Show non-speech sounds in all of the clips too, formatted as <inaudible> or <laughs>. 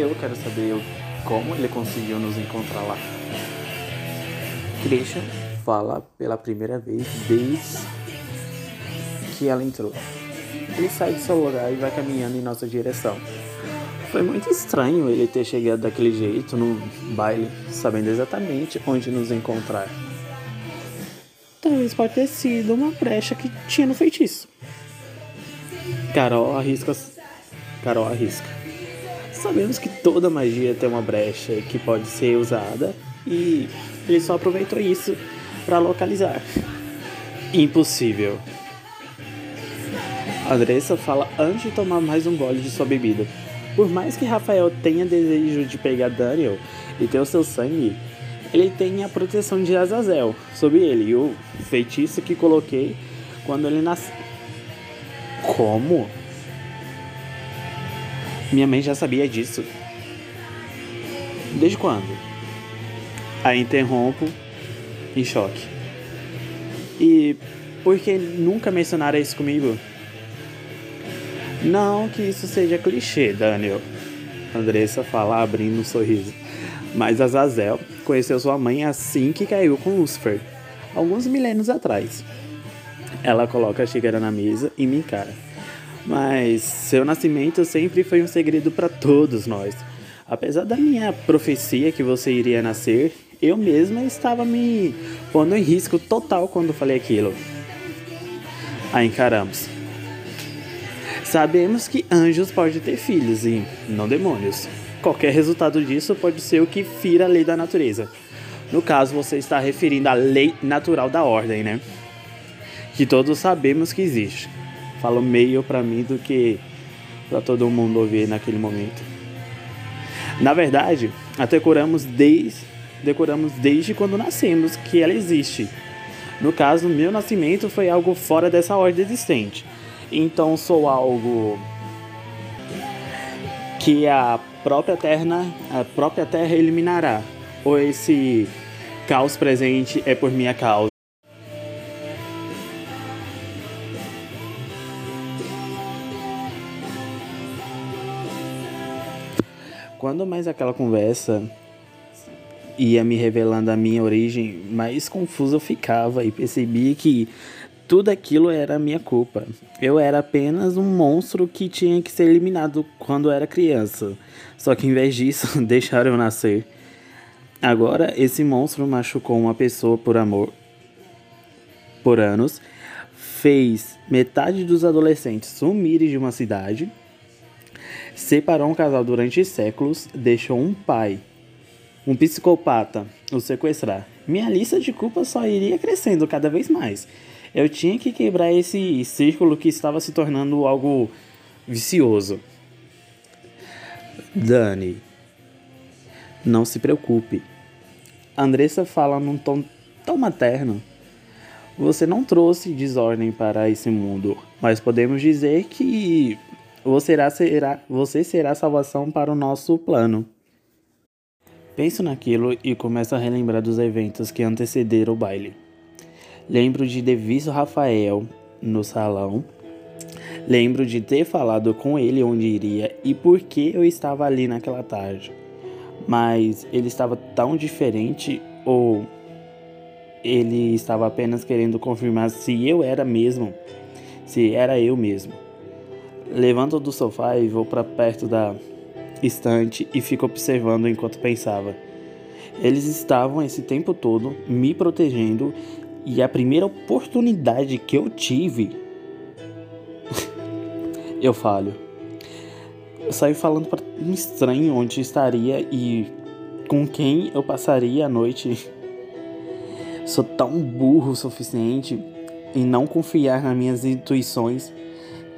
Eu quero saber como ele conseguiu nos encontrar lá. Christian fala pela primeira vez desde que ela entrou. Ele sai do seu lugar e vai caminhando em nossa direção. Foi muito estranho ele ter chegado daquele jeito no baile, sabendo exatamente onde nos encontrar. Talvez pode ter sido uma brecha que tinha no feitiço. Carol arrisca. Carol arrisca. Sabemos que toda magia tem uma brecha que pode ser usada e ele só aproveitou isso para localizar. Impossível. Andressa fala antes de tomar mais um gole de sua bebida. Por mais que Rafael tenha desejo de pegar Daniel e ter o seu sangue, ele tem a proteção de Azazel sobre ele, e o feitiço que coloquei quando ele nasceu. Como? Minha mãe já sabia disso. Desde quando? Aí interrompo em choque. E por que nunca mencionaram isso comigo? Não que isso seja clichê, Daniel. Andressa fala abrindo um sorriso. Mas Azazel conheceu sua mãe assim que caiu com Lucifer, alguns milênios atrás. Ela coloca a xícara na mesa e me encara. Mas seu nascimento sempre foi um segredo para todos nós. Apesar da minha profecia que você iria nascer, eu mesma estava me pondo em risco total quando falei aquilo. A encaramos. Sabemos que anjos podem ter filhos e não demônios. Qualquer resultado disso pode ser o que fira a lei da natureza. No caso, você está referindo à lei natural da ordem, né? Que todos sabemos que existe. Falo meio para mim do que para todo mundo ouvir naquele momento. Na verdade, a decoramos desde, decoramos desde quando nascemos que ela existe. No caso, meu nascimento foi algo fora dessa ordem existente então sou algo que a própria terra, a própria terra eliminará, ou esse caos presente é por minha causa. Quando mais aquela conversa ia me revelando a minha origem, mais confuso eu ficava e percebi que tudo aquilo era minha culpa. Eu era apenas um monstro que tinha que ser eliminado quando era criança. Só que em vez disso, <laughs> deixaram eu nascer. Agora, esse monstro machucou uma pessoa por amor por anos, fez metade dos adolescentes sumirem de uma cidade, separou um casal durante séculos, deixou um pai, um psicopata, o sequestrar. Minha lista de culpas só iria crescendo cada vez mais. Eu tinha que quebrar esse círculo que estava se tornando algo vicioso. Dani, não se preocupe. Andressa fala num tom tão materno. Você não trouxe desordem para esse mundo, mas podemos dizer que você será, você será salvação para o nosso plano. Penso naquilo e começo a relembrar dos eventos que antecederam o baile. Lembro de ter visto Rafael no salão. Lembro de ter falado com ele onde iria e por que eu estava ali naquela tarde. Mas ele estava tão diferente ou ele estava apenas querendo confirmar se eu era mesmo, se era eu mesmo. Levanto do sofá e vou para perto da estante e fico observando enquanto pensava. Eles estavam esse tempo todo me protegendo e a primeira oportunidade que eu tive, <laughs> eu falho. Eu saí falando para um estranho onde estaria e com quem eu passaria a noite. <laughs> Sou tão burro o suficiente em não confiar nas minhas intuições.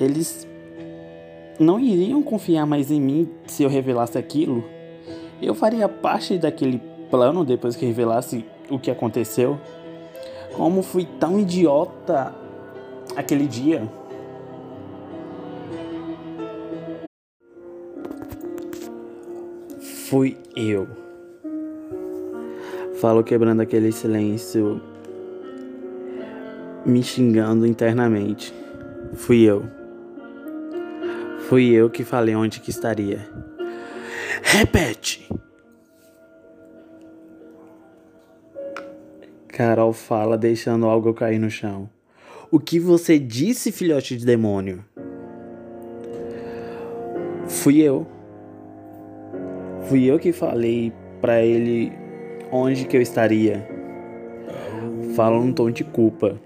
Eles não iriam confiar mais em mim se eu revelasse aquilo. Eu faria parte daquele plano depois que revelasse o que aconteceu. Como fui tão idiota aquele dia. Fui eu. Falo quebrando aquele silêncio, me xingando internamente. Fui eu. Fui eu que falei onde que estaria. Repete! Carol fala, deixando algo cair no chão. O que você disse, filhote de demônio? Fui eu. Fui eu que falei para ele onde que eu estaria. Falo num tom de culpa.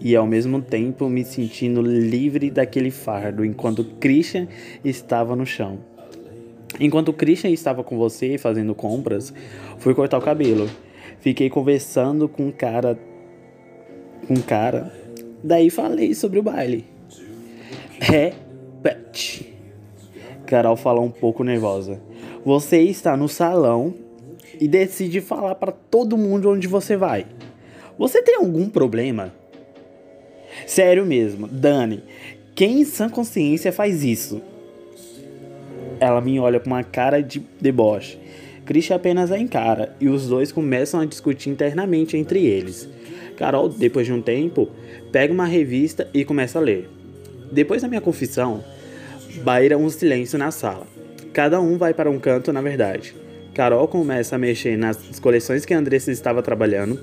E ao mesmo tempo me sentindo livre daquele fardo enquanto Christian estava no chão. Enquanto Christian estava com você fazendo compras, fui cortar o cabelo. Fiquei conversando com um cara. Com um cara. Daí falei sobre o baile. Repete. Carol falou um pouco nervosa. Você está no salão e decide falar para todo mundo onde você vai. Você tem algum problema? Sério mesmo, Dani, quem em sã consciência faz isso? Ela me olha com uma cara de deboche. Christian apenas a encara e os dois começam a discutir internamente entre eles. Carol, depois de um tempo, pega uma revista e começa a ler. Depois da minha confissão, baira um silêncio na sala. Cada um vai para um canto, na verdade. Carol começa a mexer nas coleções que Andressa estava trabalhando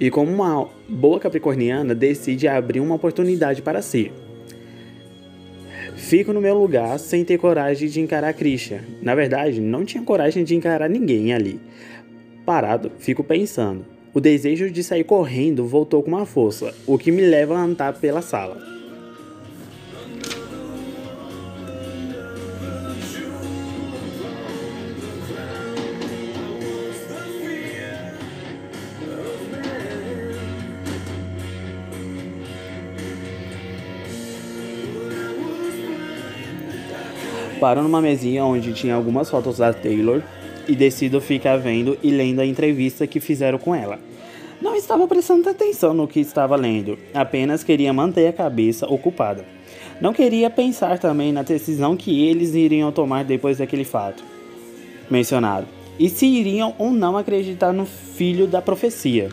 e, como uma boa capricorniana, decide abrir uma oportunidade para si. Fico no meu lugar sem ter coragem de encarar Christian. Na verdade, não tinha coragem de encarar ninguém ali. Parado, fico pensando. O desejo de sair correndo voltou com uma força, o que me leva a andar pela sala. Paro numa mesinha onde tinha algumas fotos da Taylor e decido ficar vendo e lendo a entrevista que fizeram com ela. Não estava prestando atenção no que estava lendo, apenas queria manter a cabeça ocupada. Não queria pensar também na decisão que eles iriam tomar depois daquele fato mencionado, e se iriam ou não acreditar no filho da profecia.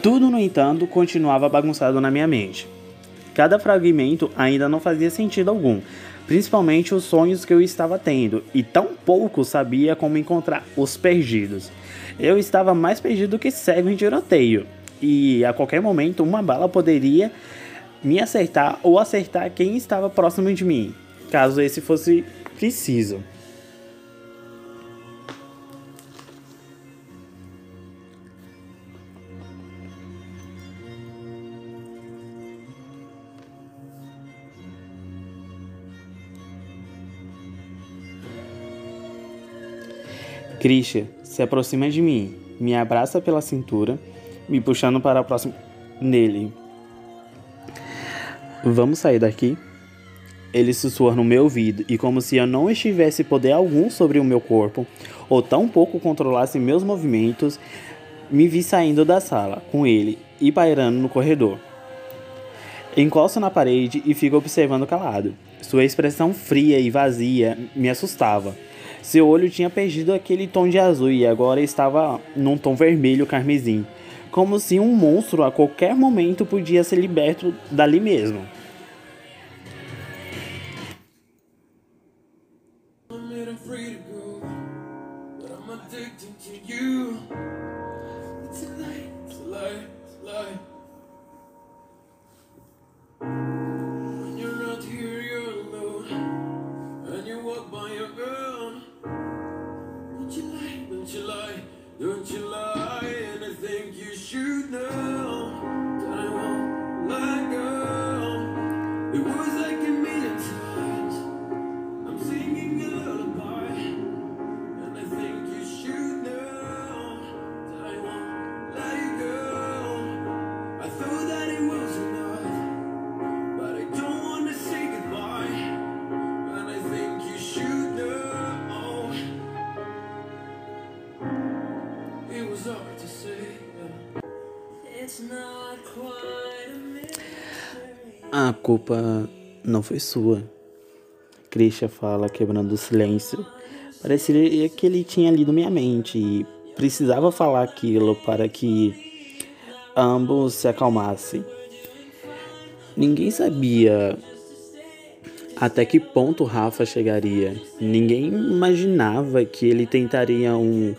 Tudo, no entanto, continuava bagunçado na minha mente. Cada fragmento ainda não fazia sentido algum, principalmente os sonhos que eu estava tendo, e tão pouco sabia como encontrar os perdidos. Eu estava mais perdido que cego em tiroteio, e a qualquer momento uma bala poderia me acertar ou acertar quem estava próximo de mim, caso esse fosse preciso. Christian se aproxima de mim, me abraça pela cintura, me puxando para próximo dele. Vamos sair daqui? Ele sussurra no meu ouvido e, como se eu não estivesse poder algum sobre o meu corpo, ou tão pouco controlasse meus movimentos, me vi saindo da sala com ele e pairando no corredor. Encosto na parede e fico observando calado. Sua expressão fria e vazia me assustava. Seu olho tinha perdido aquele tom de azul e agora estava num tom vermelho carmesim, como se um monstro a qualquer momento podia ser liberto dali mesmo. A culpa não foi sua. Christian fala, quebrando o silêncio. Parecia que ele tinha lido minha mente e precisava falar aquilo para que ambos se acalmassem. Ninguém sabia Até que ponto Rafa chegaria? Ninguém imaginava que ele tentaria um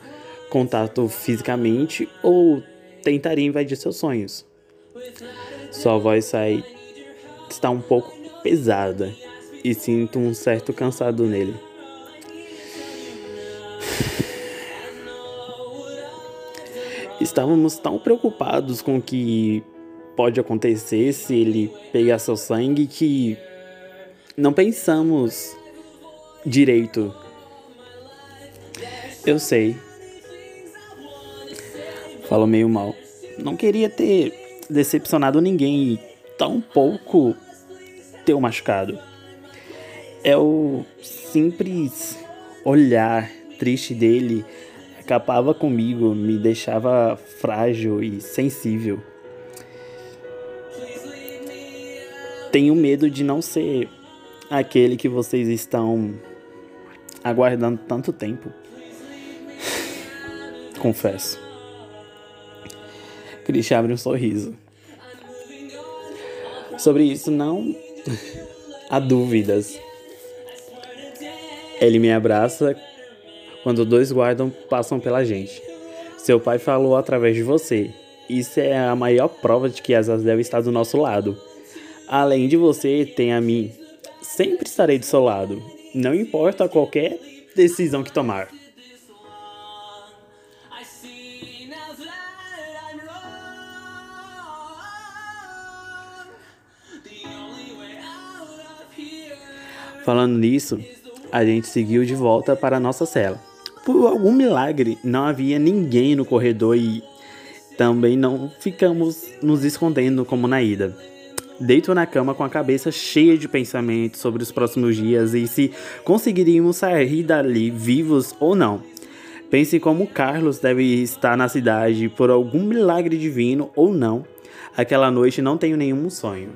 contato fisicamente ou tentaria invadir seus sonhos. Sua voz sai está um pouco pesada e sinto um certo cansado nele. Estávamos tão preocupados com o que pode acontecer se ele pegar seu sangue que não pensamos direito. Eu sei. Falou meio mal. Não queria ter decepcionado ninguém e tão pouco ter o machucado. É o simples olhar triste dele acabava comigo, me deixava frágil e sensível. Tenho medo de não ser aquele que vocês estão aguardando tanto tempo. <laughs> Confesso. Christian abre um sorriso. Sobre isso não há dúvidas. Ele me abraça quando dois guardas passam pela gente. Seu pai falou através de você. Isso é a maior prova de que deve estar do nosso lado. Além de você, tem a mim. Sempre estarei do seu lado. Não importa qualquer decisão que tomar. Falando nisso, a gente seguiu de volta para a nossa cela. Por algum milagre, não havia ninguém no corredor e também não ficamos nos escondendo como na ida. Deito na cama com a cabeça cheia de pensamentos sobre os próximos dias e se conseguiríamos sair dali vivos ou não. Pense como Carlos deve estar na cidade por algum milagre divino ou não. Aquela noite não tenho nenhum sonho.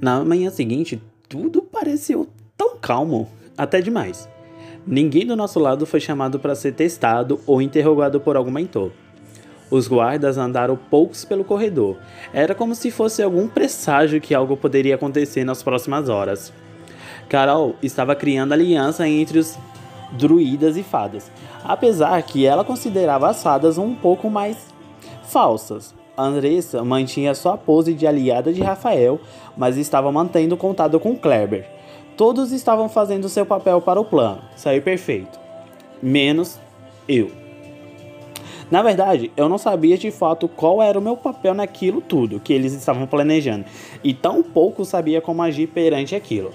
Na manhã seguinte, tudo pareceu tão calmo, até demais. Ninguém do nosso lado foi chamado para ser testado ou interrogado por algum mentor. Os guardas andaram poucos pelo corredor. Era como se fosse algum presságio que algo poderia acontecer nas próximas horas. Carol estava criando aliança entre os druidas e fadas, apesar que ela considerava as fadas um pouco mais falsas. Andressa mantinha sua pose de aliada de Rafael, mas estava mantendo contato com Kleber. Todos estavam fazendo seu papel para o plano, saiu perfeito. Menos eu. Na verdade, eu não sabia de fato qual era o meu papel naquilo tudo que eles estavam planejando, e tão pouco sabia como agir perante aquilo.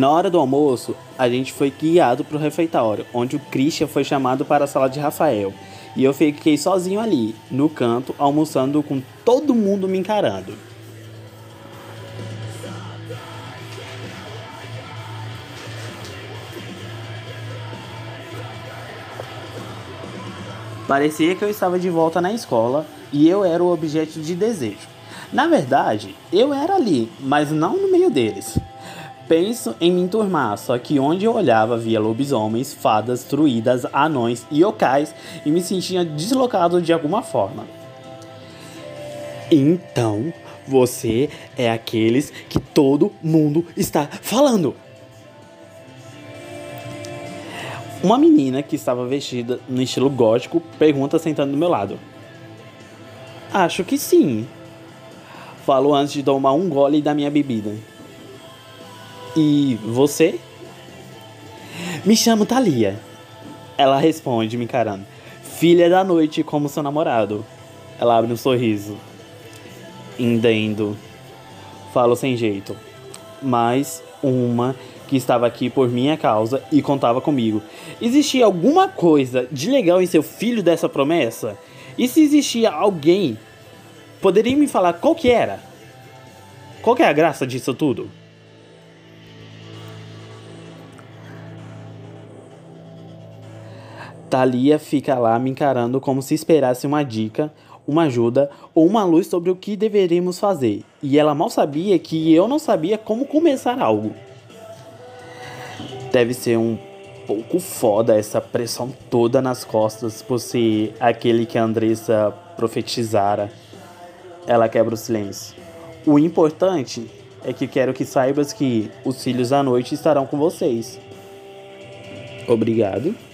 Na hora do almoço, a gente foi guiado para o refeitório, onde o Christian foi chamado para a sala de Rafael. E eu fiquei sozinho ali, no canto, almoçando com todo mundo me encarando. Parecia que eu estava de volta na escola e eu era o objeto de desejo. Na verdade, eu era ali, mas não no meio deles. Penso em me enturmar, só que onde eu olhava via lobisomens, fadas, druidas, anões e yokais e me sentia deslocado de alguma forma. Então, você é aqueles que todo mundo está falando. Uma menina que estava vestida no estilo gótico pergunta sentando do meu lado. Acho que sim. Falo antes de tomar um gole da minha bebida. E você? Me chamo Thalia. Ela responde, me encarando. Filha da noite como seu namorado. Ela abre um sorriso. Indendo. Falo sem jeito. mas uma que estava aqui por minha causa e contava comigo. Existia alguma coisa de legal em ser filho dessa promessa? E se existia alguém, poderia me falar qual que era? Qual que é a graça disso tudo? Thalia fica lá me encarando como se esperasse uma dica, uma ajuda ou uma luz sobre o que deveríamos fazer. E ela mal sabia que eu não sabia como começar algo. Deve ser um pouco foda essa pressão toda nas costas por ser aquele que a Andressa profetizara. Ela quebra o silêncio. O importante é que quero que saibas que os filhos da noite estarão com vocês. Obrigado.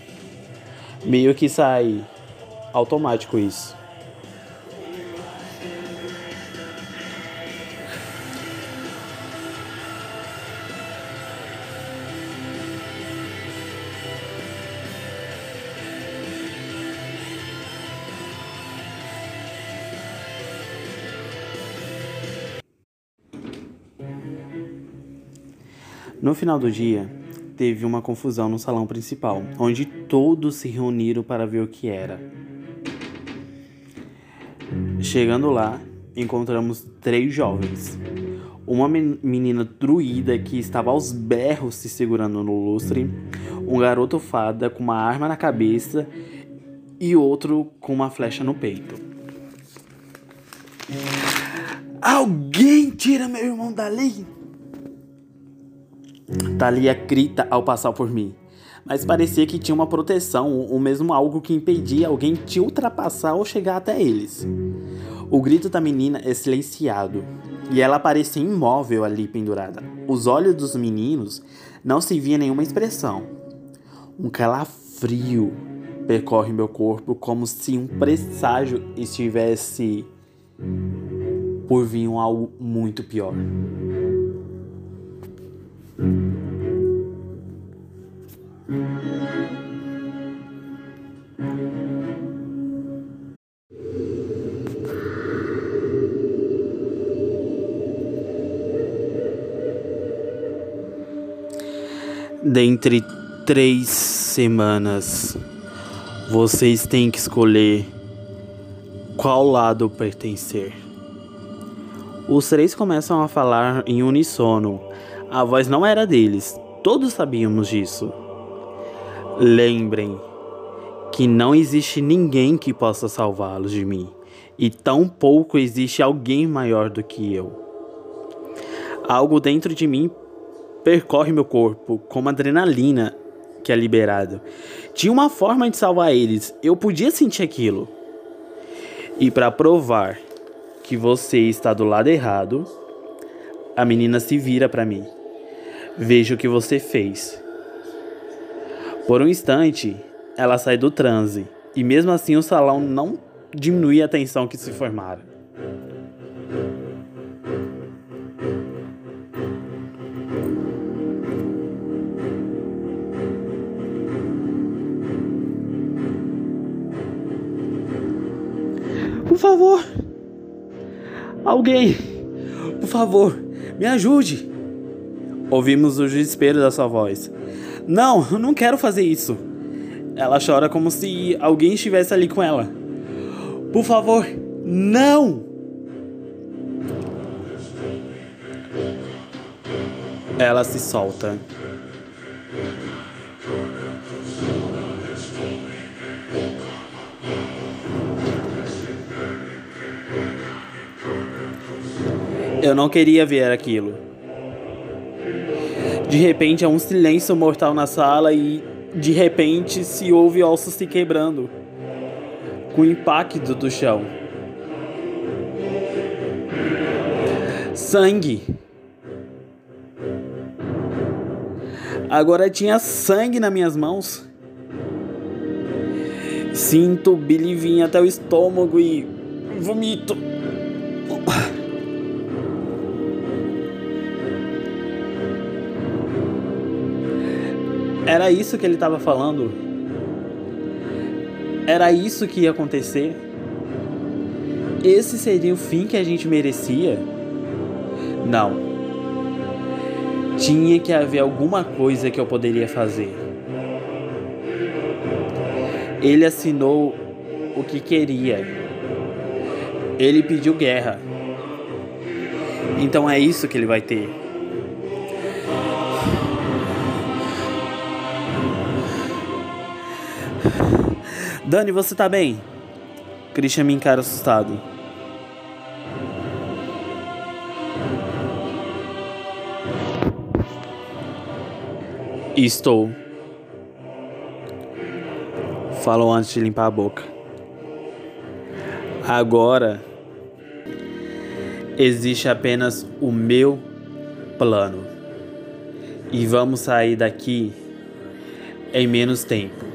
Meio que sai automático isso. No final do dia, teve uma confusão no salão principal, onde todos se reuniram para ver o que era. Chegando lá, encontramos três jovens. Uma menina druida que estava aos berros se segurando no lustre, um garoto fada com uma arma na cabeça e outro com uma flecha no peito. Alguém tira meu irmão dali! Thalia grita ao passar por mim. Mas parecia que tinha uma proteção, ou mesmo algo que impedia alguém de ultrapassar ou chegar até eles. O grito da menina é silenciado, e ela parecia imóvel ali pendurada. Os olhos dos meninos não se via nenhuma expressão. Um calafrio percorre meu corpo como se um presságio estivesse por vir algo muito pior. Dentre três semanas, vocês têm que escolher qual lado pertencer. Os três começam a falar em uníssono. A voz não era deles, todos sabíamos disso. Lembrem que não existe ninguém que possa salvá-los de mim, e tampouco existe alguém maior do que eu. Algo dentro de mim percorre meu corpo como adrenalina que é liberado. Tinha uma forma de salvar eles, eu podia sentir aquilo. E para provar que você está do lado errado, a menina se vira para mim. Veja o que você fez. Por um instante, ela sai do transe, e mesmo assim o salão não diminui a tensão que se formara. Por favor, alguém, por favor, me ajude. Ouvimos o desespero da sua voz. Não, não quero fazer isso. Ela chora como se alguém estivesse ali com ela. Por favor, não! Ela se solta. Eu não queria ver aquilo. De repente há um silêncio mortal na sala e de repente se ouve ossos se quebrando com o impacto do chão. Sangue. Agora tinha sangue nas minhas mãos. Sinto o Billy vir até o estômago e vomito. Era isso que ele estava falando? Era isso que ia acontecer? Esse seria o fim que a gente merecia? Não. Tinha que haver alguma coisa que eu poderia fazer. Ele assinou o que queria. Ele pediu guerra. Então é isso que ele vai ter. Dani, você tá bem? Christian me encara assustado. Estou. Falou antes de limpar a boca. Agora existe apenas o meu plano. E vamos sair daqui em menos tempo.